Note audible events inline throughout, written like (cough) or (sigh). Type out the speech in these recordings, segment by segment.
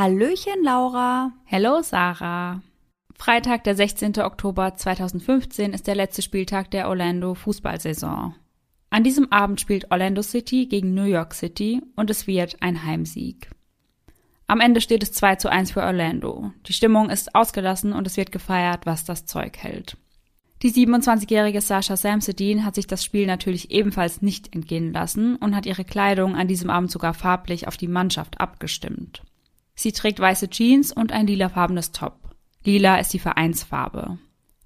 Hallöchen, Laura. Hello, Sarah. Freitag, der 16. Oktober 2015 ist der letzte Spieltag der Orlando Fußballsaison. An diesem Abend spielt Orlando City gegen New York City und es wird ein Heimsieg. Am Ende steht es 2 zu 1 für Orlando. Die Stimmung ist ausgelassen und es wird gefeiert, was das Zeug hält. Die 27-jährige Sasha Samsudin hat sich das Spiel natürlich ebenfalls nicht entgehen lassen und hat ihre Kleidung an diesem Abend sogar farblich auf die Mannschaft abgestimmt. Sie trägt weiße Jeans und ein lilafarbenes Top. Lila ist die Vereinsfarbe.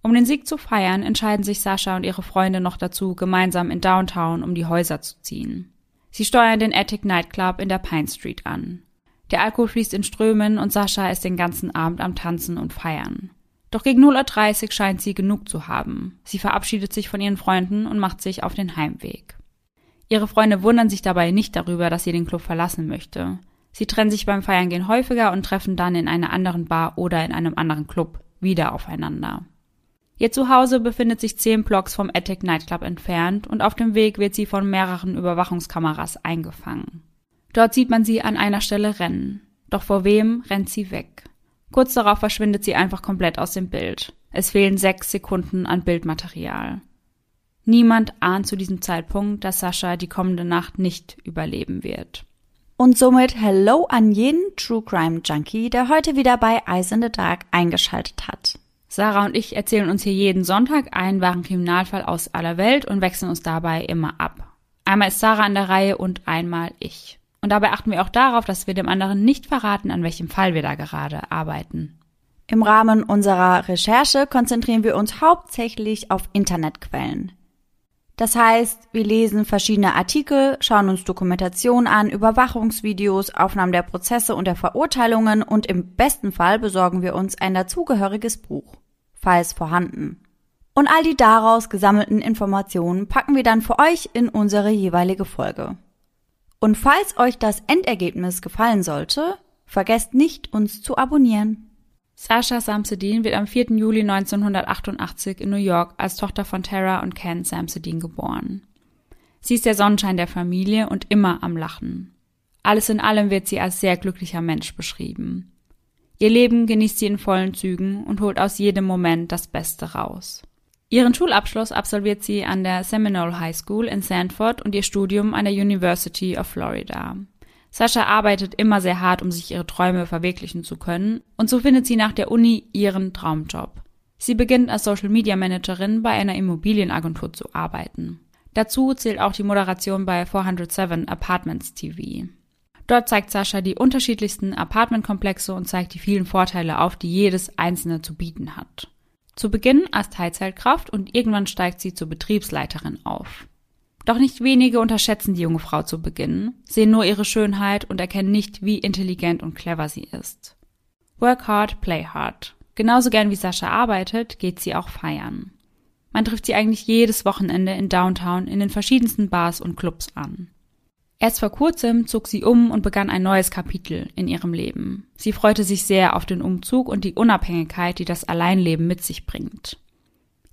Um den Sieg zu feiern, entscheiden sich Sascha und ihre Freunde noch dazu, gemeinsam in Downtown um die Häuser zu ziehen. Sie steuern den Attic Nightclub in der Pine Street an. Der Alkohol fließt in Strömen und Sascha ist den ganzen Abend am Tanzen und Feiern. Doch gegen 0.30 Uhr scheint sie genug zu haben. Sie verabschiedet sich von ihren Freunden und macht sich auf den Heimweg. Ihre Freunde wundern sich dabei nicht darüber, dass sie den Club verlassen möchte. Sie trennen sich beim Feiern gehen häufiger und treffen dann in einer anderen Bar oder in einem anderen Club wieder aufeinander. Ihr Zuhause befindet sich zehn Blocks vom Attic Nightclub entfernt und auf dem Weg wird sie von mehreren Überwachungskameras eingefangen. Dort sieht man sie an einer Stelle rennen. Doch vor wem rennt sie weg? Kurz darauf verschwindet sie einfach komplett aus dem Bild. Es fehlen sechs Sekunden an Bildmaterial. Niemand ahnt zu diesem Zeitpunkt, dass Sascha die kommende Nacht nicht überleben wird. Und somit Hello an jeden True Crime Junkie, der heute wieder bei Eyes in the Dark eingeschaltet hat. Sarah und ich erzählen uns hier jeden Sonntag einen wahren Kriminalfall aus aller Welt und wechseln uns dabei immer ab. Einmal ist Sarah an der Reihe und einmal ich. Und dabei achten wir auch darauf, dass wir dem anderen nicht verraten, an welchem Fall wir da gerade arbeiten. Im Rahmen unserer Recherche konzentrieren wir uns hauptsächlich auf Internetquellen. Das heißt, wir lesen verschiedene Artikel, schauen uns Dokumentationen an, Überwachungsvideos, Aufnahmen der Prozesse und der Verurteilungen und im besten Fall besorgen wir uns ein dazugehöriges Buch, falls vorhanden. Und all die daraus gesammelten Informationen packen wir dann für euch in unsere jeweilige Folge. Und falls euch das Endergebnis gefallen sollte, vergesst nicht, uns zu abonnieren. Sasha Samsudin wird am 4. Juli 1988 in New York als Tochter von Tara und Ken Samsudin geboren. Sie ist der Sonnenschein der Familie und immer am Lachen. Alles in allem wird sie als sehr glücklicher Mensch beschrieben. Ihr Leben genießt sie in vollen Zügen und holt aus jedem Moment das Beste raus. Ihren Schulabschluss absolviert sie an der Seminole High School in Sanford und ihr Studium an der University of Florida. Sascha arbeitet immer sehr hart, um sich ihre Träume verwirklichen zu können, und so findet sie nach der Uni ihren Traumjob. Sie beginnt als Social Media Managerin bei einer Immobilienagentur zu arbeiten. Dazu zählt auch die Moderation bei 407 Apartments TV. Dort zeigt Sascha die unterschiedlichsten Apartmentkomplexe und zeigt die vielen Vorteile auf, die jedes einzelne zu bieten hat. Zu Beginn als Teilzeitkraft und irgendwann steigt sie zur Betriebsleiterin auf. Doch nicht wenige unterschätzen die junge Frau zu Beginn, sehen nur ihre Schönheit und erkennen nicht, wie intelligent und clever sie ist. Work hard, play hard. Genauso gern wie Sascha arbeitet, geht sie auch feiern. Man trifft sie eigentlich jedes Wochenende in Downtown in den verschiedensten Bars und Clubs an. Erst vor kurzem zog sie um und begann ein neues Kapitel in ihrem Leben. Sie freute sich sehr auf den Umzug und die Unabhängigkeit, die das Alleinleben mit sich bringt.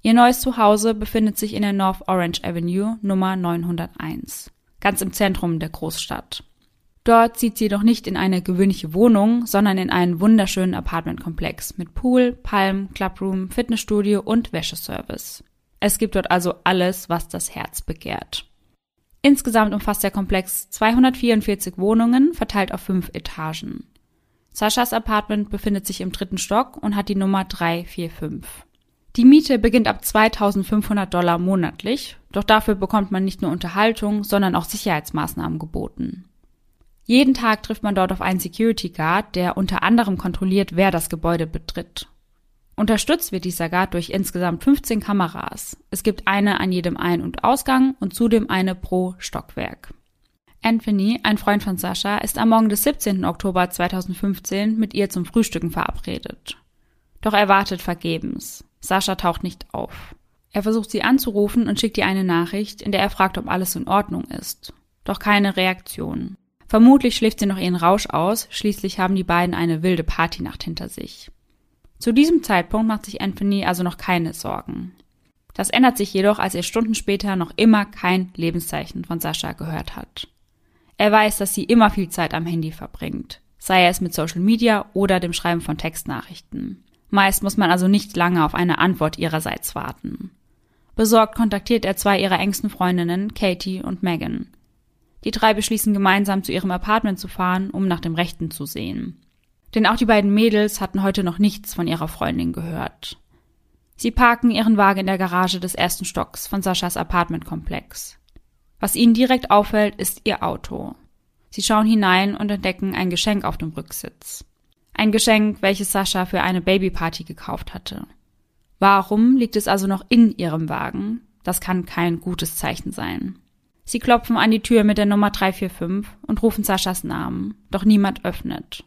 Ihr neues Zuhause befindet sich in der North Orange Avenue Nummer 901, ganz im Zentrum der Großstadt. Dort zieht sie doch nicht in eine gewöhnliche Wohnung, sondern in einen wunderschönen Apartmentkomplex mit Pool, Palm, Clubroom, Fitnessstudio und Wäscheservice. Es gibt dort also alles, was das Herz begehrt. Insgesamt umfasst der Komplex 244 Wohnungen, verteilt auf fünf Etagen. Saschas Apartment befindet sich im dritten Stock und hat die Nummer 345. Die Miete beginnt ab 2500 Dollar monatlich, doch dafür bekommt man nicht nur Unterhaltung, sondern auch Sicherheitsmaßnahmen geboten. Jeden Tag trifft man dort auf einen Security Guard, der unter anderem kontrolliert, wer das Gebäude betritt. Unterstützt wird dieser Guard durch insgesamt 15 Kameras. Es gibt eine an jedem Ein- und Ausgang und zudem eine pro Stockwerk. Anthony, ein Freund von Sascha, ist am Morgen des 17. Oktober 2015 mit ihr zum Frühstücken verabredet. Doch er wartet vergebens. Sascha taucht nicht auf. Er versucht sie anzurufen und schickt ihr eine Nachricht, in der er fragt, ob alles in Ordnung ist. Doch keine Reaktion. Vermutlich schläft sie noch ihren Rausch aus, schließlich haben die beiden eine wilde Partynacht hinter sich. Zu diesem Zeitpunkt macht sich Anthony also noch keine Sorgen. Das ändert sich jedoch, als er Stunden später noch immer kein Lebenszeichen von Sascha gehört hat. Er weiß, dass sie immer viel Zeit am Handy verbringt. sei es mit Social Media oder dem Schreiben von Textnachrichten. Meist muss man also nicht lange auf eine Antwort ihrerseits warten. Besorgt kontaktiert er zwei ihrer engsten Freundinnen, Katie und Megan. Die drei beschließen gemeinsam zu ihrem Apartment zu fahren, um nach dem Rechten zu sehen. Denn auch die beiden Mädels hatten heute noch nichts von ihrer Freundin gehört. Sie parken ihren Wagen in der Garage des ersten Stocks von Saschas Apartmentkomplex. Was ihnen direkt auffällt, ist ihr Auto. Sie schauen hinein und entdecken ein Geschenk auf dem Rücksitz. Ein Geschenk, welches Sascha für eine Babyparty gekauft hatte. Warum liegt es also noch in ihrem Wagen? Das kann kein gutes Zeichen sein. Sie klopfen an die Tür mit der Nummer 345 und rufen Saschas Namen, doch niemand öffnet.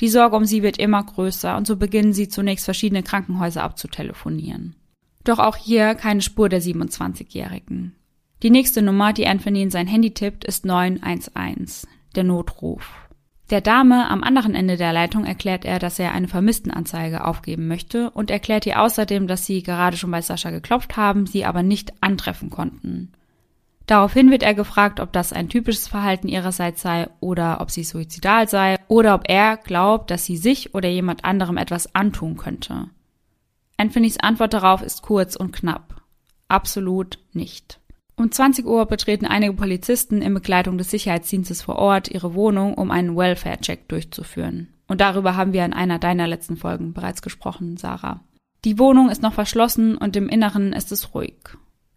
Die Sorge um sie wird immer größer und so beginnen sie zunächst verschiedene Krankenhäuser abzutelefonieren. Doch auch hier keine Spur der 27-Jährigen. Die nächste Nummer, die Anthony in sein Handy tippt, ist 911, der Notruf. Der Dame am anderen Ende der Leitung erklärt er, dass er eine Vermisstenanzeige aufgeben möchte und erklärt ihr außerdem, dass sie gerade schon bei Sascha geklopft haben, sie aber nicht antreffen konnten. Daraufhin wird er gefragt, ob das ein typisches Verhalten ihrerseits sei oder ob sie suizidal sei oder ob er glaubt, dass sie sich oder jemand anderem etwas antun könnte. Anthonys Antwort darauf ist kurz und knapp. Absolut nicht. Um 20 Uhr betreten einige Polizisten in Begleitung des Sicherheitsdienstes vor Ort ihre Wohnung, um einen Welfare-Check durchzuführen. Und darüber haben wir in einer deiner letzten Folgen bereits gesprochen, Sarah. Die Wohnung ist noch verschlossen und im Inneren ist es ruhig.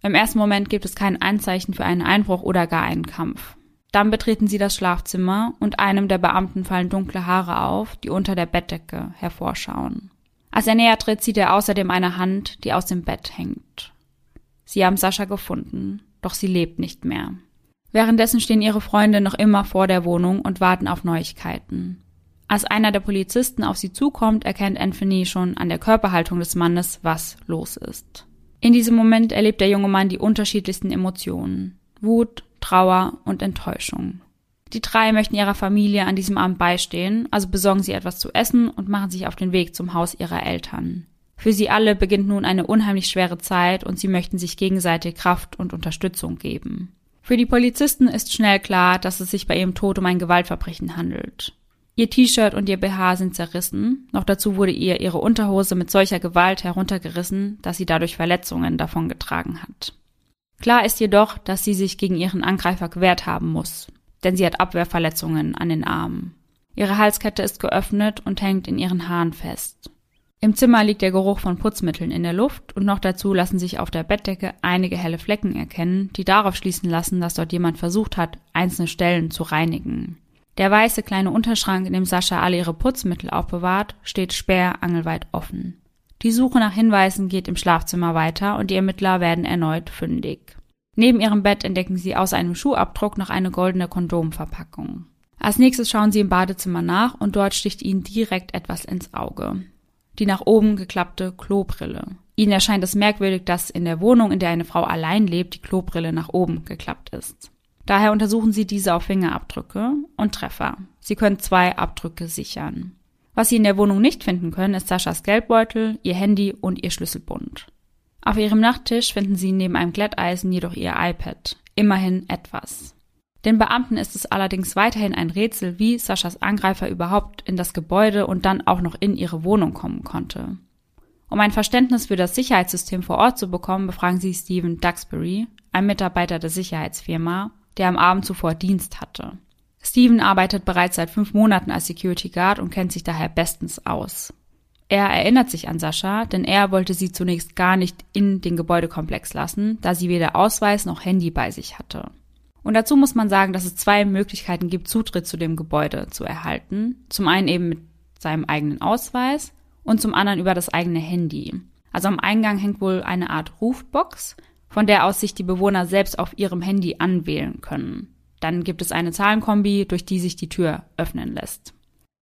Im ersten Moment gibt es kein Anzeichen für einen Einbruch oder gar einen Kampf. Dann betreten sie das Schlafzimmer und einem der Beamten fallen dunkle Haare auf, die unter der Bettdecke hervorschauen. Als er näher tritt, sieht er außerdem eine Hand, die aus dem Bett hängt. Sie haben Sascha gefunden, doch sie lebt nicht mehr. Währenddessen stehen ihre Freunde noch immer vor der Wohnung und warten auf Neuigkeiten. Als einer der Polizisten auf sie zukommt, erkennt Anthony schon an der Körperhaltung des Mannes, was los ist. In diesem Moment erlebt der junge Mann die unterschiedlichsten Emotionen. Wut, Trauer und Enttäuschung. Die drei möchten ihrer Familie an diesem Abend beistehen, also besorgen sie etwas zu essen und machen sich auf den Weg zum Haus ihrer Eltern. Für sie alle beginnt nun eine unheimlich schwere Zeit und sie möchten sich gegenseitig Kraft und Unterstützung geben. Für die Polizisten ist schnell klar, dass es sich bei ihrem Tod um ein Gewaltverbrechen handelt. Ihr T-Shirt und ihr BH sind zerrissen, noch dazu wurde ihr ihre Unterhose mit solcher Gewalt heruntergerissen, dass sie dadurch Verletzungen davongetragen hat. Klar ist jedoch, dass sie sich gegen ihren Angreifer gewehrt haben muss, denn sie hat Abwehrverletzungen an den Armen. Ihre Halskette ist geöffnet und hängt in ihren Haaren fest. Im Zimmer liegt der Geruch von Putzmitteln in der Luft und noch dazu lassen sich auf der Bettdecke einige helle Flecken erkennen, die darauf schließen lassen, dass dort jemand versucht hat, einzelne Stellen zu reinigen. Der weiße kleine Unterschrank, in dem Sascha alle ihre Putzmittel aufbewahrt, steht sperrangelweit offen. Die Suche nach Hinweisen geht im Schlafzimmer weiter und die Ermittler werden erneut fündig. Neben ihrem Bett entdecken sie außer einem Schuhabdruck noch eine goldene Kondomverpackung. Als nächstes schauen sie im Badezimmer nach und dort sticht ihnen direkt etwas ins Auge die nach oben geklappte Klobrille. Ihnen erscheint es merkwürdig, dass in der Wohnung, in der eine Frau allein lebt, die Klobrille nach oben geklappt ist. Daher untersuchen sie diese auf Fingerabdrücke und Treffer. Sie können zwei Abdrücke sichern. Was sie in der Wohnung nicht finden können, ist Saschas Geldbeutel, ihr Handy und ihr Schlüsselbund. Auf ihrem Nachttisch finden sie neben einem Glätteisen jedoch ihr iPad. Immerhin etwas. Den Beamten ist es allerdings weiterhin ein Rätsel, wie Saschas Angreifer überhaupt in das Gebäude und dann auch noch in ihre Wohnung kommen konnte. Um ein Verständnis für das Sicherheitssystem vor Ort zu bekommen, befragen sie Stephen Duxbury, ein Mitarbeiter der Sicherheitsfirma, der am Abend zuvor Dienst hatte. Stephen arbeitet bereits seit fünf Monaten als Security Guard und kennt sich daher bestens aus. Er erinnert sich an Sascha, denn er wollte sie zunächst gar nicht in den Gebäudekomplex lassen, da sie weder Ausweis noch Handy bei sich hatte. Und dazu muss man sagen, dass es zwei Möglichkeiten gibt, Zutritt zu dem Gebäude zu erhalten. Zum einen eben mit seinem eigenen Ausweis und zum anderen über das eigene Handy. Also am Eingang hängt wohl eine Art Rufbox, von der aus sich die Bewohner selbst auf ihrem Handy anwählen können. Dann gibt es eine Zahlenkombi, durch die sich die Tür öffnen lässt.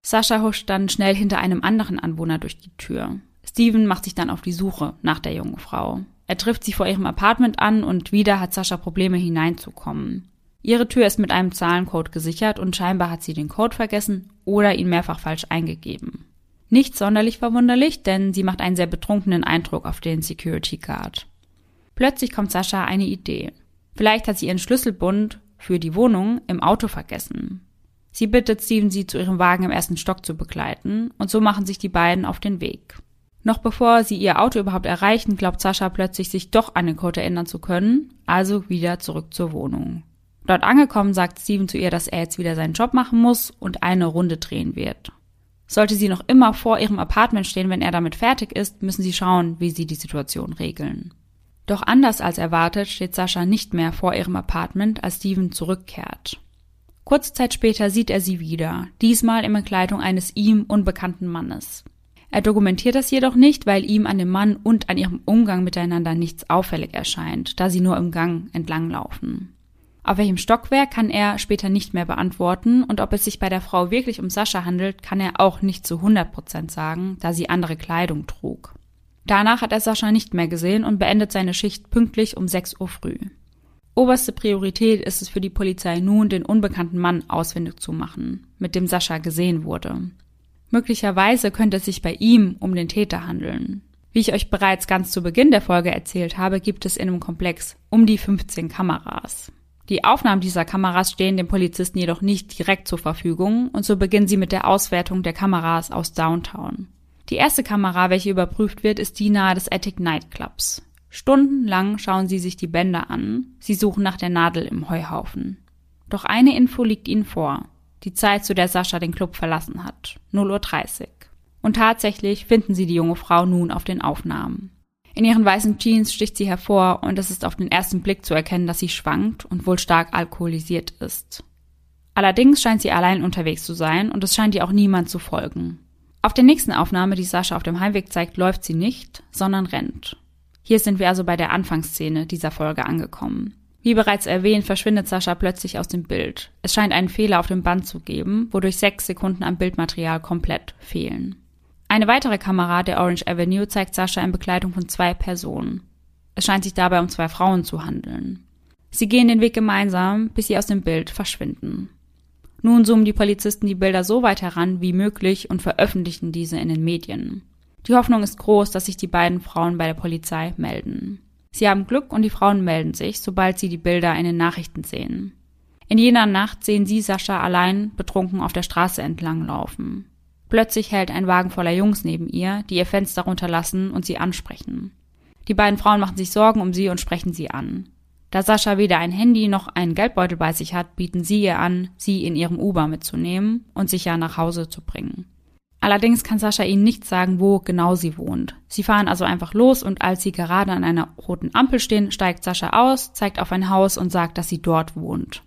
Sascha huscht dann schnell hinter einem anderen Anwohner durch die Tür. Steven macht sich dann auf die Suche nach der jungen Frau. Er trifft sie vor ihrem Apartment an und wieder hat Sascha Probleme hineinzukommen. Ihre Tür ist mit einem Zahlencode gesichert und scheinbar hat sie den Code vergessen oder ihn mehrfach falsch eingegeben. Nicht sonderlich verwunderlich, denn sie macht einen sehr betrunkenen Eindruck auf den Security Guard. Plötzlich kommt Sascha eine Idee. Vielleicht hat sie ihren Schlüsselbund für die Wohnung im Auto vergessen. Sie bittet Steven, sie zu ihrem Wagen im ersten Stock zu begleiten, und so machen sich die beiden auf den Weg. Noch bevor sie ihr Auto überhaupt erreichen, glaubt Sascha plötzlich, sich doch an den Code erinnern zu können, also wieder zurück zur Wohnung. Dort angekommen sagt Steven zu ihr, dass er jetzt wieder seinen Job machen muss und eine Runde drehen wird. Sollte sie noch immer vor ihrem Apartment stehen, wenn er damit fertig ist, müssen sie schauen, wie sie die Situation regeln. Doch anders als erwartet steht Sascha nicht mehr vor ihrem Apartment, als Steven zurückkehrt. Kurze Zeit später sieht er sie wieder, diesmal in Begleitung eines ihm unbekannten Mannes. Er dokumentiert das jedoch nicht, weil ihm an dem Mann und an ihrem Umgang miteinander nichts auffällig erscheint, da sie nur im Gang entlanglaufen. Auf welchem Stockwerk kann er später nicht mehr beantworten und ob es sich bei der Frau wirklich um Sascha handelt, kann er auch nicht zu 100 Prozent sagen, da sie andere Kleidung trug. Danach hat er Sascha nicht mehr gesehen und beendet seine Schicht pünktlich um 6 Uhr früh. Oberste Priorität ist es für die Polizei nun, den unbekannten Mann ausfindig zu machen, mit dem Sascha gesehen wurde. Möglicherweise könnte es sich bei ihm um den Täter handeln. Wie ich euch bereits ganz zu Beginn der Folge erzählt habe, gibt es in dem Komplex um die 15 Kameras. Die Aufnahmen dieser Kameras stehen den Polizisten jedoch nicht direkt zur Verfügung und so beginnen sie mit der Auswertung der Kameras aus Downtown. Die erste Kamera, welche überprüft wird, ist die nahe des Attic Nightclubs. Stundenlang schauen sie sich die Bänder an, sie suchen nach der Nadel im Heuhaufen. Doch eine Info liegt ihnen vor. Die Zeit, zu der Sascha den Club verlassen hat. 0.30 Uhr. Und tatsächlich finden sie die junge Frau nun auf den Aufnahmen. In ihren weißen Jeans sticht sie hervor und es ist auf den ersten Blick zu erkennen, dass sie schwankt und wohl stark alkoholisiert ist. Allerdings scheint sie allein unterwegs zu sein und es scheint ihr auch niemand zu folgen. Auf der nächsten Aufnahme, die Sascha auf dem Heimweg zeigt, läuft sie nicht, sondern rennt. Hier sind wir also bei der Anfangsszene dieser Folge angekommen. Wie bereits erwähnt, verschwindet Sascha plötzlich aus dem Bild. Es scheint einen Fehler auf dem Band zu geben, wodurch sechs Sekunden am Bildmaterial komplett fehlen. Eine weitere Kamera der Orange Avenue zeigt Sascha in Begleitung von zwei Personen. Es scheint sich dabei um zwei Frauen zu handeln. Sie gehen den Weg gemeinsam, bis sie aus dem Bild verschwinden. Nun zoomen die Polizisten die Bilder so weit heran wie möglich und veröffentlichen diese in den Medien. Die Hoffnung ist groß, dass sich die beiden Frauen bei der Polizei melden. Sie haben Glück und die Frauen melden sich, sobald sie die Bilder in den Nachrichten sehen. In jener Nacht sehen sie Sascha allein betrunken auf der Straße entlang laufen. Plötzlich hält ein Wagen voller Jungs neben ihr, die ihr Fenster runterlassen und sie ansprechen. Die beiden Frauen machen sich Sorgen um sie und sprechen sie an. Da Sascha weder ein Handy noch einen Geldbeutel bei sich hat, bieten sie ihr an, sie in ihrem Uber mitzunehmen und sicher nach Hause zu bringen. Allerdings kann Sascha ihnen nicht sagen, wo genau sie wohnt. Sie fahren also einfach los und als sie gerade an einer roten Ampel stehen, steigt Sascha aus, zeigt auf ein Haus und sagt, dass sie dort wohnt.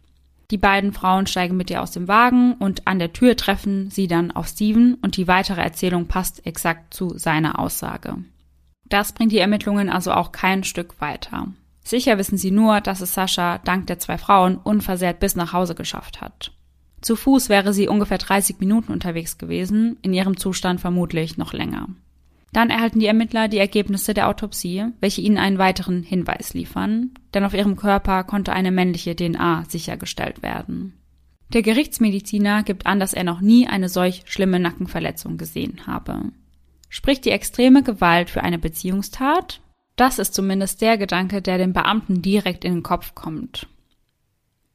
Die beiden Frauen steigen mit ihr aus dem Wagen und an der Tür treffen sie dann auf Steven und die weitere Erzählung passt exakt zu seiner Aussage. Das bringt die Ermittlungen also auch kein Stück weiter. Sicher wissen sie nur, dass es Sascha dank der zwei Frauen unversehrt bis nach Hause geschafft hat. Zu Fuß wäre sie ungefähr 30 Minuten unterwegs gewesen, in ihrem Zustand vermutlich noch länger. Dann erhalten die Ermittler die Ergebnisse der Autopsie, welche ihnen einen weiteren Hinweis liefern, denn auf ihrem Körper konnte eine männliche DNA sichergestellt werden. Der Gerichtsmediziner gibt an, dass er noch nie eine solch schlimme Nackenverletzung gesehen habe. Spricht die extreme Gewalt für eine Beziehungstat? Das ist zumindest der Gedanke, der dem Beamten direkt in den Kopf kommt.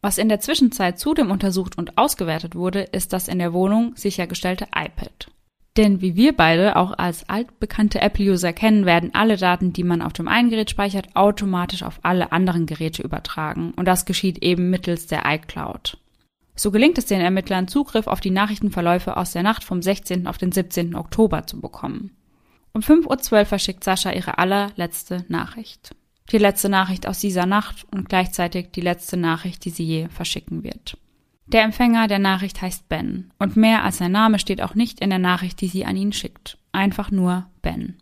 Was in der Zwischenzeit zudem untersucht und ausgewertet wurde, ist das in der Wohnung sichergestellte iPad. Denn wie wir beide auch als altbekannte Apple-User kennen, werden alle Daten, die man auf dem einen Gerät speichert, automatisch auf alle anderen Geräte übertragen. Und das geschieht eben mittels der iCloud. So gelingt es den Ermittlern, Zugriff auf die Nachrichtenverläufe aus der Nacht vom 16. auf den 17. Oktober zu bekommen. Um 5.12 Uhr verschickt Sascha ihre allerletzte Nachricht. Die letzte Nachricht aus dieser Nacht und gleichzeitig die letzte Nachricht, die sie je verschicken wird. Der Empfänger der Nachricht heißt Ben und mehr als sein Name steht auch nicht in der Nachricht, die sie an ihn schickt. Einfach nur Ben.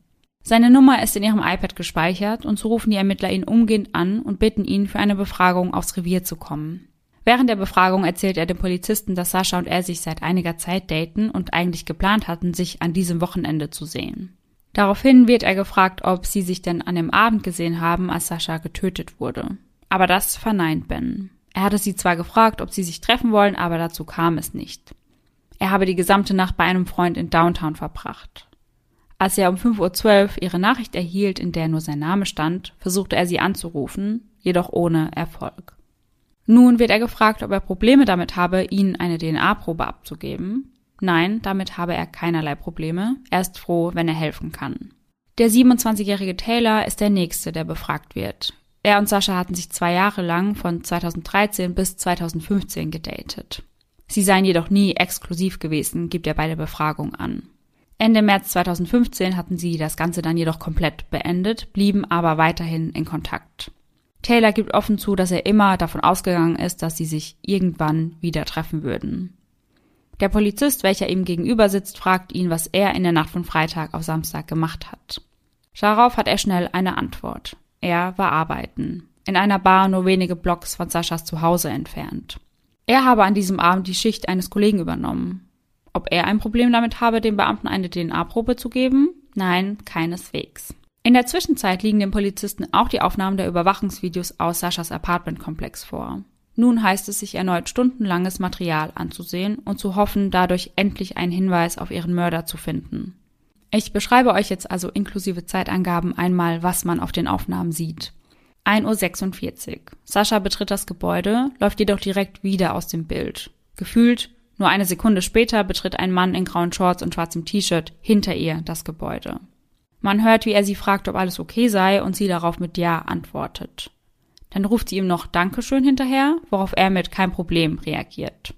Seine Nummer ist in ihrem iPad gespeichert und so rufen die Ermittler ihn umgehend an und bitten ihn, für eine Befragung aufs Revier zu kommen. Während der Befragung erzählt er dem Polizisten, dass Sascha und er sich seit einiger Zeit daten und eigentlich geplant hatten, sich an diesem Wochenende zu sehen. Daraufhin wird er gefragt, ob sie sich denn an dem Abend gesehen haben, als Sascha getötet wurde. Aber das verneint Ben. Er hatte sie zwar gefragt, ob sie sich treffen wollen, aber dazu kam es nicht. Er habe die gesamte Nacht bei einem Freund in Downtown verbracht. Als er um 5.12 Uhr ihre Nachricht erhielt, in der nur sein Name stand, versuchte er sie anzurufen, jedoch ohne Erfolg. Nun wird er gefragt, ob er Probleme damit habe, ihnen eine DNA-Probe abzugeben. Nein, damit habe er keinerlei Probleme. Er ist froh, wenn er helfen kann. Der 27-jährige Taylor ist der nächste, der befragt wird. Er und Sascha hatten sich zwei Jahre lang von 2013 bis 2015 gedatet. Sie seien jedoch nie exklusiv gewesen, gibt er bei der Befragung an. Ende März 2015 hatten sie das Ganze dann jedoch komplett beendet, blieben aber weiterhin in Kontakt. Taylor gibt offen zu, dass er immer davon ausgegangen ist, dass sie sich irgendwann wieder treffen würden. Der Polizist, welcher ihm gegenüber sitzt, fragt ihn, was er in der Nacht von Freitag auf Samstag gemacht hat. Darauf hat er schnell eine Antwort. Er war arbeiten. In einer Bar nur wenige Blocks von Saschas Zuhause entfernt. Er habe an diesem Abend die Schicht eines Kollegen übernommen. Ob er ein Problem damit habe, dem Beamten eine DNA-Probe zu geben? Nein, keineswegs. In der Zwischenzeit liegen dem Polizisten auch die Aufnahmen der Überwachungsvideos aus Saschas Apartmentkomplex vor. Nun heißt es sich erneut stundenlanges Material anzusehen und zu hoffen, dadurch endlich einen Hinweis auf ihren Mörder zu finden. Ich beschreibe euch jetzt also inklusive Zeitangaben einmal, was man auf den Aufnahmen sieht. 1.46 Uhr. Sascha betritt das Gebäude, läuft jedoch direkt wieder aus dem Bild. Gefühlt nur eine Sekunde später betritt ein Mann in grauen Shorts und schwarzem T-Shirt hinter ihr das Gebäude. Man hört, wie er sie fragt, ob alles okay sei und sie darauf mit Ja antwortet. Dann ruft sie ihm noch Dankeschön hinterher, worauf er mit kein Problem reagiert.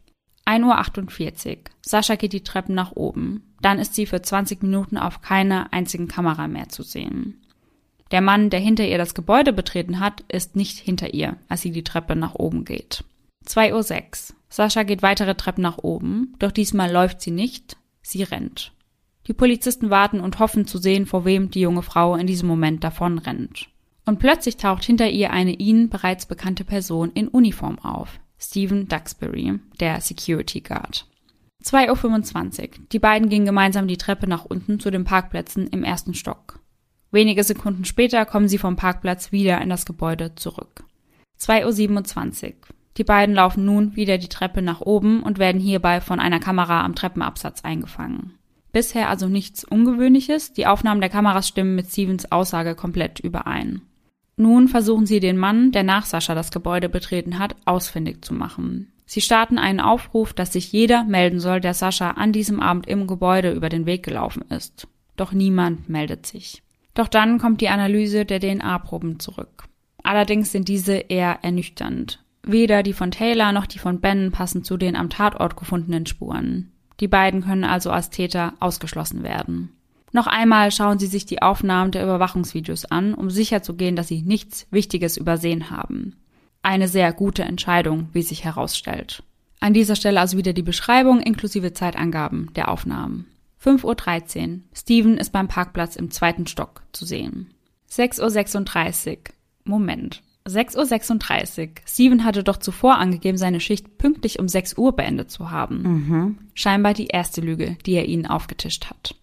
1.48 Uhr. Sascha geht die Treppen nach oben. Dann ist sie für 20 Minuten auf keiner einzigen Kamera mehr zu sehen. Der Mann, der hinter ihr das Gebäude betreten hat, ist nicht hinter ihr, als sie die Treppe nach oben geht. 2.06 Uhr. Sascha geht weitere Treppen nach oben, doch diesmal läuft sie nicht, sie rennt. Die Polizisten warten und hoffen zu sehen, vor wem die junge Frau in diesem Moment davon rennt. Und plötzlich taucht hinter ihr eine ihnen bereits bekannte Person in Uniform auf. Stephen Duxbury, der Security Guard. 2.25 Uhr. Die beiden gingen gemeinsam die Treppe nach unten zu den Parkplätzen im ersten Stock. Wenige Sekunden später kommen sie vom Parkplatz wieder in das Gebäude zurück. 2.27 Uhr. Die beiden laufen nun wieder die Treppe nach oben und werden hierbei von einer Kamera am Treppenabsatz eingefangen. Bisher also nichts Ungewöhnliches, die Aufnahmen der Kameras stimmen mit Stevens Aussage komplett überein. Nun versuchen sie den Mann, der nach Sascha das Gebäude betreten hat, ausfindig zu machen. Sie starten einen Aufruf, dass sich jeder melden soll, der Sascha an diesem Abend im Gebäude über den Weg gelaufen ist. Doch niemand meldet sich. Doch dann kommt die Analyse der DNA-Proben zurück. Allerdings sind diese eher ernüchternd. Weder die von Taylor noch die von Ben passen zu den am Tatort gefundenen Spuren. Die beiden können also als Täter ausgeschlossen werden. Noch einmal schauen Sie sich die Aufnahmen der Überwachungsvideos an, um sicherzugehen, dass Sie nichts Wichtiges übersehen haben. Eine sehr gute Entscheidung, wie sich herausstellt. An dieser Stelle also wieder die Beschreibung inklusive Zeitangaben der Aufnahmen. 5.13 Uhr. Steven ist beim Parkplatz im zweiten Stock zu sehen. 6.36 Uhr. Moment. 6.36 Uhr. Steven hatte doch zuvor angegeben, seine Schicht pünktlich um 6 Uhr beendet zu haben. Mhm. Scheinbar die erste Lüge, die er ihnen aufgetischt hat.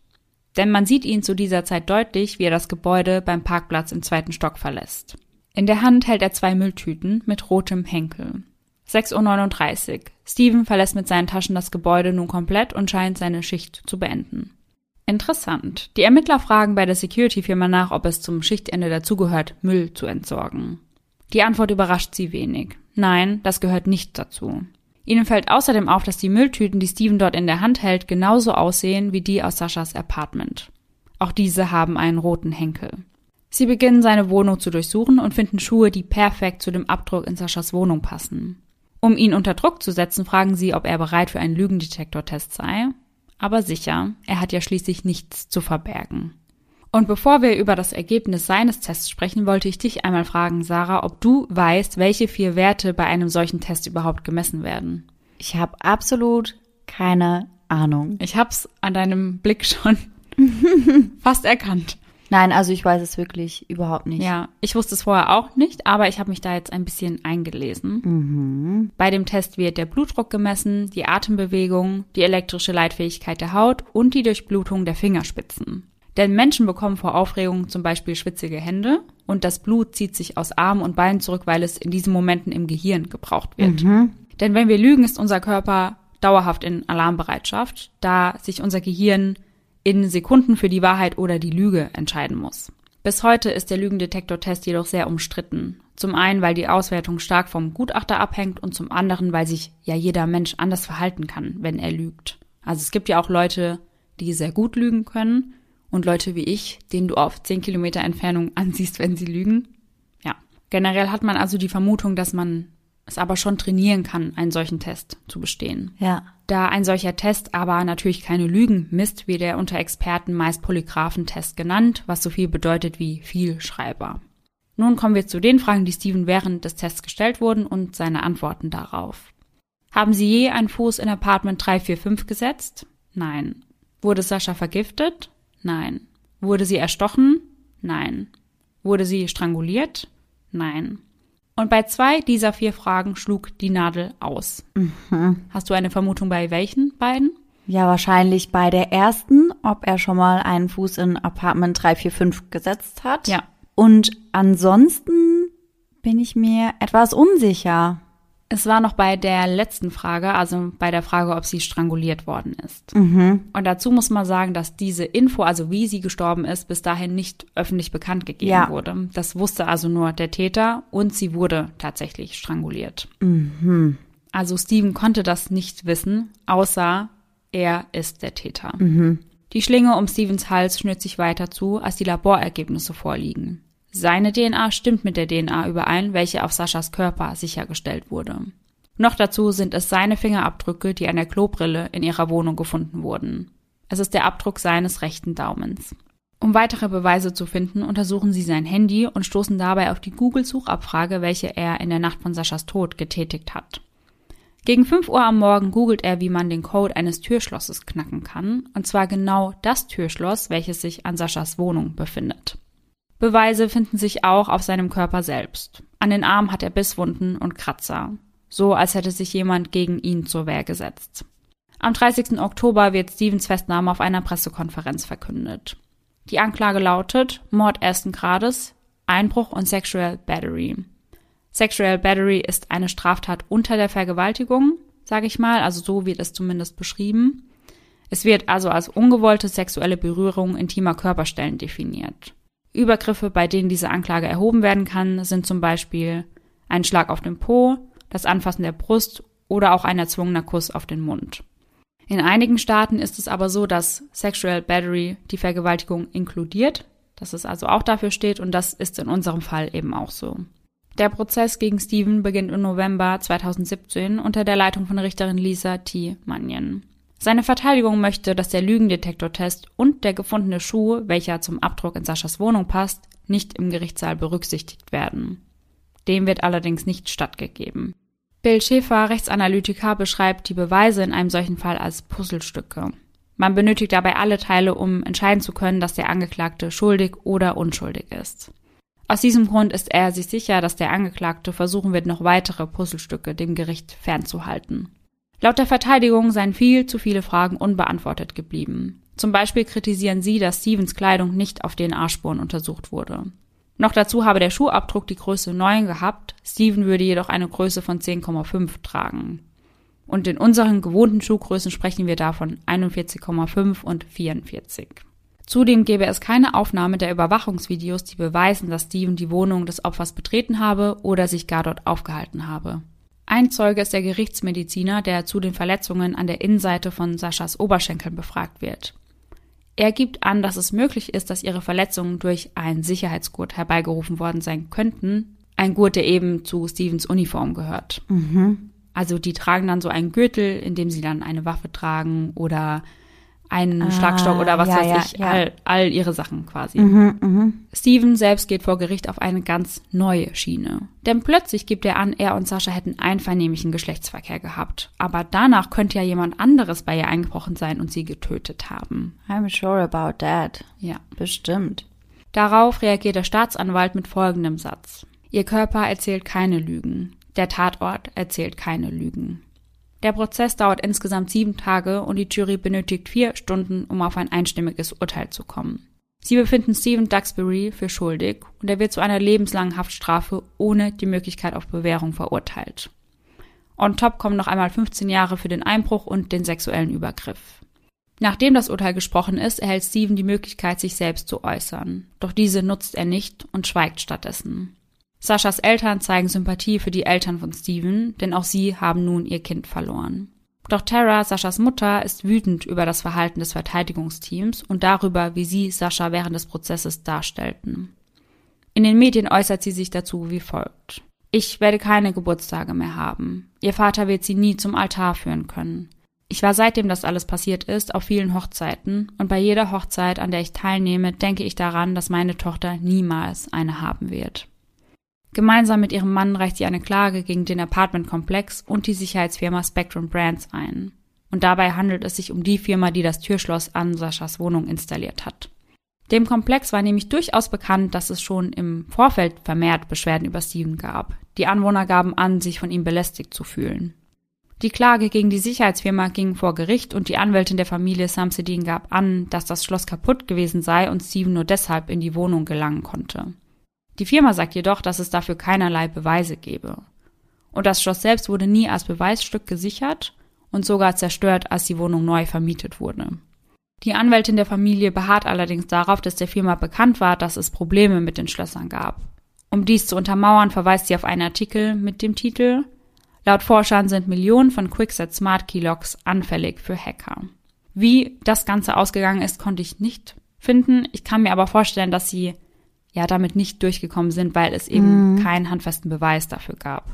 Denn man sieht ihn zu dieser Zeit deutlich, wie er das Gebäude beim Parkplatz im zweiten Stock verlässt. In der Hand hält er zwei Mülltüten mit rotem Henkel. 6.39 Uhr. Steven verlässt mit seinen Taschen das Gebäude nun komplett und scheint seine Schicht zu beenden. Interessant. Die Ermittler fragen bei der Security-Firma nach, ob es zum Schichtende dazugehört, Müll zu entsorgen. Die Antwort überrascht sie wenig. Nein, das gehört nicht dazu. Ihnen fällt außerdem auf, dass die Mülltüten, die Steven dort in der Hand hält, genauso aussehen wie die aus Saschas Apartment. Auch diese haben einen roten Henkel. Sie beginnen seine Wohnung zu durchsuchen und finden Schuhe, die perfekt zu dem Abdruck in Saschas Wohnung passen. Um ihn unter Druck zu setzen, fragen sie, ob er bereit für einen Lügendetektortest sei. Aber sicher, er hat ja schließlich nichts zu verbergen. Und bevor wir über das Ergebnis seines Tests sprechen, wollte ich dich einmal fragen, Sarah, ob du weißt, welche vier Werte bei einem solchen Test überhaupt gemessen werden. Ich habe absolut keine Ahnung. Ich hab's an deinem Blick schon (laughs) fast erkannt. Nein, also ich weiß es wirklich überhaupt nicht. Ja, ich wusste es vorher auch nicht, aber ich habe mich da jetzt ein bisschen eingelesen. Mhm. Bei dem Test wird der Blutdruck gemessen, die Atembewegung, die elektrische Leitfähigkeit der Haut und die Durchblutung der Fingerspitzen. Denn Menschen bekommen vor Aufregung zum Beispiel schwitzige Hände und das Blut zieht sich aus Armen und Beinen zurück, weil es in diesen Momenten im Gehirn gebraucht wird. Mhm. Denn wenn wir lügen, ist unser Körper dauerhaft in Alarmbereitschaft, da sich unser Gehirn in Sekunden für die Wahrheit oder die Lüge entscheiden muss. Bis heute ist der Lügendetektortest jedoch sehr umstritten. Zum einen, weil die Auswertung stark vom Gutachter abhängt und zum anderen, weil sich ja jeder Mensch anders verhalten kann, wenn er lügt. Also es gibt ja auch Leute, die sehr gut lügen können und Leute wie ich, denen du auf 10 Kilometer Entfernung (laughs) ansiehst, wenn sie lügen. Ja. Generell hat man also die Vermutung, dass man es aber schon trainieren kann, einen solchen Test zu bestehen. Ja. Da ein solcher Test aber natürlich keine Lügen misst, wird er unter Experten meist Polygraphentest genannt, was so viel bedeutet wie Vielschreiber. Nun kommen wir zu den Fragen, die Steven während des Tests gestellt wurden und seine Antworten darauf. Haben Sie je einen Fuß in Apartment 345 gesetzt? Nein. Wurde Sascha vergiftet? Nein. Wurde sie erstochen? Nein. Wurde sie stranguliert? Nein. Und bei zwei dieser vier Fragen schlug die Nadel aus. Mhm. Hast du eine Vermutung bei welchen beiden? Ja, wahrscheinlich bei der ersten, ob er schon mal einen Fuß in Apartment 345 gesetzt hat. Ja. Und ansonsten bin ich mir etwas unsicher. Es war noch bei der letzten Frage, also bei der Frage, ob sie stranguliert worden ist. Mhm. Und dazu muss man sagen, dass diese Info, also wie sie gestorben ist, bis dahin nicht öffentlich bekannt gegeben Ja. wurde. Das wusste also nur der Täter und sie wurde tatsächlich stranguliert. Mhm. Also Steven konnte das nicht wissen, außer er ist der Täter. Mhm. Die Schlinge um Stevens Hals schnürt sich weiter zu, als die Laborergebnisse vorliegen. Seine DNA stimmt mit der DNA überein, welche auf Saschas Körper sichergestellt wurde. Noch dazu sind es seine Fingerabdrücke, die an der Klobrille in ihrer Wohnung gefunden wurden. Es ist der Abdruck seines rechten Daumens. Um weitere Beweise zu finden, untersuchen sie sein Handy und stoßen dabei auf die Google-Suchabfrage, welche er in der Nacht von Saschas Tod getätigt hat. Gegen 5 Uhr am Morgen googelt er, wie man den Code eines Türschlosses knacken kann, und zwar genau das Türschloss, welches sich an Saschas Wohnung befindet. Beweise finden sich auch auf seinem Körper selbst. An den Armen hat er Bisswunden und Kratzer, so als hätte sich jemand gegen ihn zur Wehr gesetzt. Am 30. Oktober wird Stevens Festnahme auf einer Pressekonferenz verkündet. Die Anklage lautet Mord ersten Grades, Einbruch und Sexual Battery. Sexual Battery ist eine Straftat unter der Vergewaltigung, sage ich mal, also so wird es zumindest beschrieben. Es wird also als ungewollte sexuelle Berührung intimer Körperstellen definiert. Übergriffe, bei denen diese Anklage erhoben werden kann, sind zum Beispiel ein Schlag auf den Po, das Anfassen der Brust oder auch ein erzwungener Kuss auf den Mund. In einigen Staaten ist es aber so, dass Sexual Battery die Vergewaltigung inkludiert, dass es also auch dafür steht und das ist in unserem Fall eben auch so. Der Prozess gegen Steven beginnt im November 2017 unter der Leitung von Richterin Lisa T. Mannion. Seine Verteidigung möchte, dass der Lügendetektortest und der gefundene Schuh, welcher zum Abdruck in Saschas Wohnung passt, nicht im Gerichtssaal berücksichtigt werden. Dem wird allerdings nicht stattgegeben. Bill Schäfer, Rechtsanalytiker, beschreibt die Beweise in einem solchen Fall als Puzzlestücke. Man benötigt dabei alle Teile, um entscheiden zu können, dass der Angeklagte schuldig oder unschuldig ist. Aus diesem Grund ist er sich sicher, dass der Angeklagte versuchen wird, noch weitere Puzzlestücke dem Gericht fernzuhalten. Laut der Verteidigung seien viel zu viele Fragen unbeantwortet geblieben. Zum Beispiel kritisieren sie, dass Stevens Kleidung nicht auf DNA-Spuren untersucht wurde. Noch dazu habe der Schuhabdruck die Größe 9 gehabt, Steven würde jedoch eine Größe von 10,5 tragen. Und in unseren gewohnten Schuhgrößen sprechen wir davon 41,5 und 44. Zudem gäbe es keine Aufnahme der Überwachungsvideos, die beweisen, dass Steven die Wohnung des Opfers betreten habe oder sich gar dort aufgehalten habe. Ein Zeuge ist der Gerichtsmediziner, der zu den Verletzungen an der Innenseite von Saschas Oberschenkeln befragt wird. Er gibt an, dass es möglich ist, dass ihre Verletzungen durch einen Sicherheitsgurt herbeigerufen worden sein könnten. Ein Gurt, der eben zu Stevens Uniform gehört. Mhm. Also die tragen dann so einen Gürtel, in dem sie dann eine Waffe tragen oder einen Ah, Schlagstock oder was ja, weiß ja, ich, ja. All, all ihre Sachen quasi. Mhm, mhm. Steven selbst geht vor Gericht auf eine ganz neue Schiene. Denn plötzlich gibt er an, er und Sascha hätten einvernehmlichen Geschlechtsverkehr gehabt. Aber danach könnte ja jemand anderes bei ihr eingebrochen sein und sie getötet haben. I'm sure about that. Ja. Bestimmt. Darauf reagiert der Staatsanwalt mit folgendem Satz. Ihr Körper erzählt keine Lügen. Der Tatort erzählt keine Lügen. Der Prozess dauert insgesamt sieben Tage und die Jury benötigt vier Stunden, um auf ein einstimmiges Urteil zu kommen. Sie befinden Stephen Duxbury für schuldig und er wird zu einer lebenslangen Haftstrafe ohne die Möglichkeit auf Bewährung verurteilt. On top kommen noch einmal 15 Jahre für den Einbruch und den sexuellen Übergriff. Nachdem das Urteil gesprochen ist, erhält Steven die Möglichkeit, sich selbst zu äußern. Doch diese nutzt er nicht und schweigt stattdessen. Saschas Eltern zeigen Sympathie für die Eltern von Steven, denn auch sie haben nun ihr Kind verloren. Doch Tara, Saschas Mutter, ist wütend über das Verhalten des Verteidigungsteams und darüber, wie sie Sascha während des Prozesses darstellten. In den Medien äußert sie sich dazu wie folgt. Ich werde keine Geburtstage mehr haben. Ihr Vater wird sie nie zum Altar führen können. Ich war seitdem das alles passiert ist auf vielen Hochzeiten und bei jeder Hochzeit, an der ich teilnehme, denke ich daran, dass meine Tochter niemals eine haben wird. Gemeinsam mit ihrem Mann reicht sie eine Klage gegen den Apartmentkomplex und die Sicherheitsfirma Spectrum Brands ein. Und dabei handelt es sich um die Firma, die das Türschloss an Saschas Wohnung installiert hat. Dem Komplex war nämlich durchaus bekannt, dass es schon im Vorfeld vermehrt Beschwerden über Steven gab. Die Anwohner gaben an, sich von ihm belästigt zu fühlen. Die Klage gegen die Sicherheitsfirma ging vor Gericht und die Anwältin der Familie Samsedin gab an, dass das Schloss kaputt gewesen sei und Steven nur deshalb in die Wohnung gelangen konnte. Die Firma sagt jedoch, dass es dafür keinerlei Beweise gebe. Und das Schloss selbst wurde nie als Beweisstück gesichert und sogar zerstört, als die Wohnung neu vermietet wurde. Die Anwältin der Familie beharrt allerdings darauf, dass der Firma bekannt war, dass es Probleme mit den Schlössern gab. Um dies zu untermauern, verweist sie auf einen Artikel mit dem Titel Laut Forschern sind Millionen von Quickset Smart Keylocks anfällig für Hacker. Wie das Ganze ausgegangen ist, konnte ich nicht finden. Ich kann mir aber vorstellen, dass sie ja damit nicht durchgekommen sind, weil es eben mhm. keinen handfesten Beweis dafür gab.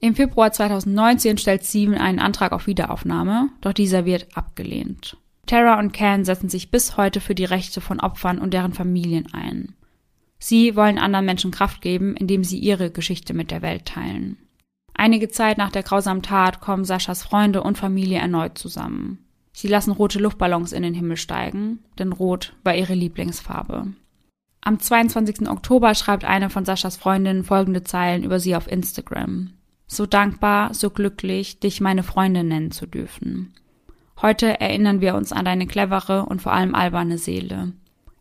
Im Februar 2019 stellt Steven einen Antrag auf Wiederaufnahme, doch dieser wird abgelehnt. Tara und Ken setzen sich bis heute für die Rechte von Opfern und deren Familien ein. Sie wollen anderen Menschen Kraft geben, indem sie ihre Geschichte mit der Welt teilen. Einige Zeit nach der grausamen Tat kommen Saschas Freunde und Familie erneut zusammen. Sie lassen rote Luftballons in den Himmel steigen, denn rot war ihre Lieblingsfarbe. Am 22. Oktober schreibt eine von Saschas Freundinnen folgende Zeilen über sie auf Instagram. So dankbar, so glücklich, dich meine Freundin nennen zu dürfen. Heute erinnern wir uns an deine clevere und vor allem alberne Seele.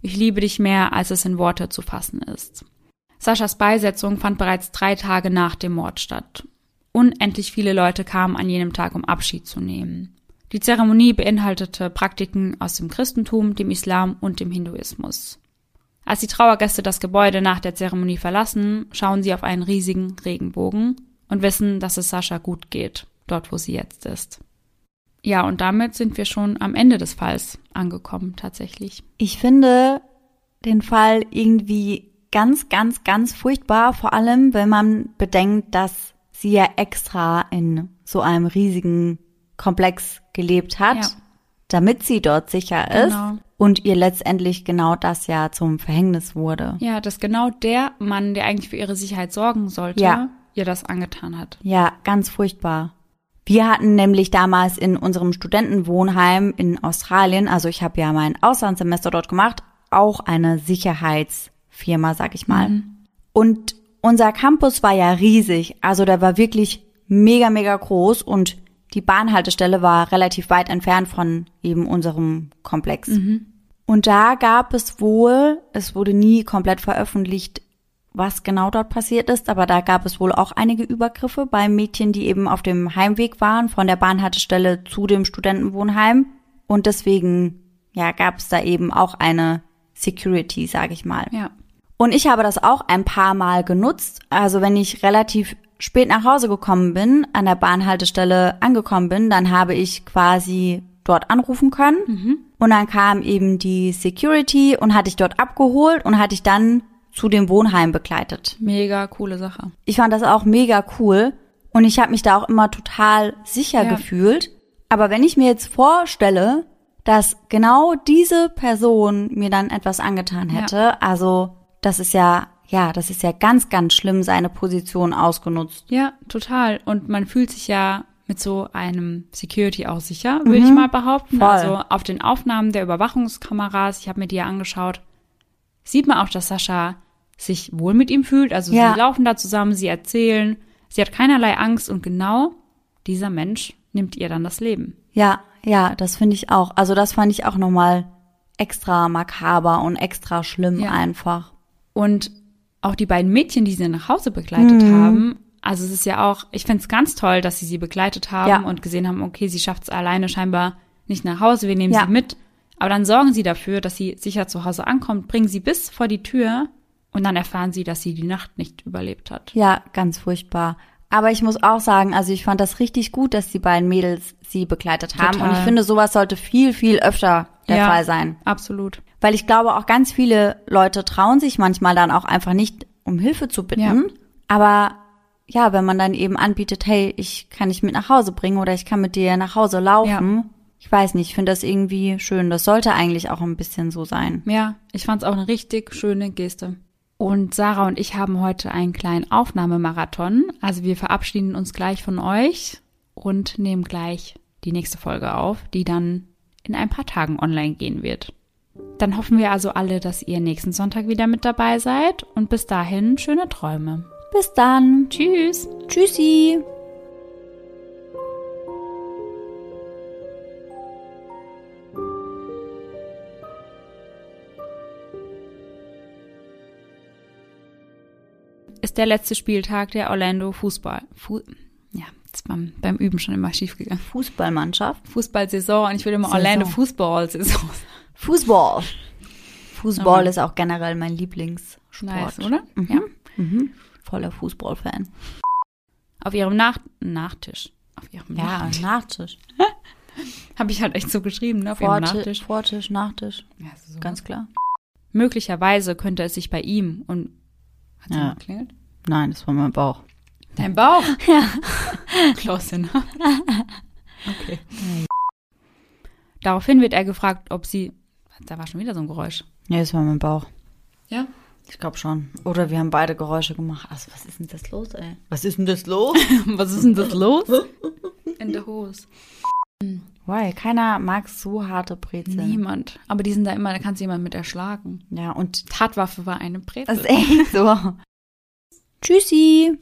Ich liebe dich mehr, als es in Worte zu fassen ist. Saschas Beisetzung fand bereits drei Tage nach dem Mord statt. Unendlich viele Leute kamen an jenem Tag, um Abschied zu nehmen. Die Zeremonie beinhaltete Praktiken aus dem Christentum, dem Islam und dem Hinduismus. Als die Trauergäste das Gebäude nach der Zeremonie verlassen, schauen sie auf einen riesigen Regenbogen und wissen, dass es Sascha gut geht, dort wo sie jetzt ist. Ja, und damit sind wir schon am Ende des Falls angekommen, tatsächlich. Ich finde den Fall irgendwie ganz, ganz, ganz furchtbar, vor allem wenn man bedenkt, dass sie ja extra in so einem riesigen Komplex gelebt hat, ja. damit sie dort sicher ist. Genau und ihr letztendlich genau das ja zum Verhängnis wurde. Ja, dass genau der Mann, der eigentlich für ihre Sicherheit sorgen sollte, ja. ihr das angetan hat. Ja, ganz furchtbar. Wir hatten nämlich damals in unserem Studentenwohnheim in Australien, also ich habe ja mein Auslandssemester dort gemacht, auch eine Sicherheitsfirma, sag ich mal. Mhm. Und unser Campus war ja riesig, also der war wirklich mega, mega groß und die Bahnhaltestelle war relativ weit entfernt von eben unserem Komplex. Mhm. Und da gab es wohl, es wurde nie komplett veröffentlicht, was genau dort passiert ist, aber da gab es wohl auch einige Übergriffe bei Mädchen, die eben auf dem Heimweg waren von der Bahnhaltestelle zu dem Studentenwohnheim. Und deswegen, ja, gab es da eben auch eine Security, sage ich mal. Ja. Und ich habe das auch ein paar Mal genutzt. Also wenn ich relativ spät nach Hause gekommen bin, an der Bahnhaltestelle angekommen bin, dann habe ich quasi dort anrufen können. Mhm. Und dann kam eben die Security und hatte ich dort abgeholt und hatte ich dann zu dem Wohnheim begleitet. Mega coole Sache. Ich fand das auch mega cool und ich habe mich da auch immer total sicher ja. gefühlt. Aber wenn ich mir jetzt vorstelle, dass genau diese Person mir dann etwas angetan hätte, ja. also das ist ja ja, das ist ja ganz, ganz schlimm, seine Position ausgenutzt. Ja, total. Und man fühlt sich ja mit so einem Security auch sicher, würde mhm. ich mal behaupten. Voll. Also auf den Aufnahmen der Überwachungskameras, ich habe mir die ja angeschaut, sieht man auch, dass Sascha sich wohl mit ihm fühlt. Also ja. sie laufen da zusammen, sie erzählen, sie hat keinerlei Angst und genau dieser Mensch nimmt ihr dann das Leben. Ja, ja, das finde ich auch. Also das fand ich auch nochmal extra makaber und extra schlimm ja. einfach. Und auch die beiden Mädchen, die sie nach Hause begleitet mhm. haben, also es ist ja auch, ich finde es ganz toll, dass sie sie begleitet haben ja. und gesehen haben, okay, sie schafft es alleine scheinbar nicht nach Hause, wir nehmen ja. sie mit. Aber dann sorgen sie dafür, dass sie sicher zu Hause ankommt, bringen sie bis vor die Tür Und dann erfahren sie, dass sie die Nacht nicht überlebt hat. Ja, ganz furchtbar. Aber ich muss auch sagen, also ich fand das richtig gut, dass die beiden Mädels sie begleitet haben. Total. Und ich finde, sowas sollte viel, viel öfter der Ja. Fall sein. Absolut. Weil ich glaube, auch ganz viele Leute trauen sich manchmal dann auch einfach nicht, um Hilfe zu bitten. Ja. Aber ja, wenn man dann eben anbietet, hey, ich kann dich mit nach Hause bringen oder ich kann mit dir nach Hause laufen. Ich weiß nicht, ich finde das irgendwie schön. Das sollte eigentlich auch ein bisschen so sein. Ja, ich fand es auch eine richtig schöne Geste. Und Sarah und ich haben heute einen kleinen Aufnahmemarathon. Also wir verabschieden uns gleich von euch und nehmen gleich die nächste Folge auf, die dann in ein paar Tagen online gehen wird. Dann hoffen wir also alle, dass ihr nächsten Sonntag wieder mit dabei seid und bis dahin schöne Träume. Bis dann. Tschüss! Tschüssi. Ist der letzte Spieltag der Orlando Fußball. Fu ja, ist beim, beim Üben schon immer schief gegangen. Fußballmannschaft. Fußballsaison und ich will immer. Orlando Fußballsaison. Fußball. Fußball Aber- ist auch generell mein Lieblingssport. Nice, oder? Mhm. Ja. Mhm. Voller Fußballfan. Auf ihrem Nach Nachtisch. Auf ihrem Ja, Nachtisch. (laughs) Habe ich halt echt so geschrieben, ne? Auf ihrem Nachtisch. Vortisch, Nachtisch. Ja, so. Ganz klar. Möglicherweise könnte es sich bei ihm und hat Ja. ja. geklingelt? Nein, das war mein Bauch. Dein Bauch? (laughs) Ja. Klasse, ne? (laughs) Okay. Daraufhin wird er gefragt, ob sie. Da war schon wieder so ein Geräusch. Ja, das war mein Bauch. Ja? Ich glaube schon. Oder wir haben beide Geräusche gemacht. Also, was ist denn das los, ey? Was ist denn das los? (laughs) Was ist denn das los? (laughs) In der Hose. Why? Keiner mag so harte Brezeln. Niemand. Aber die sind da immer, da kannst du jemanden mit erschlagen. Ja, und Tatwaffe war eine Brezel. das ist echt so. (laughs) Tschüssi.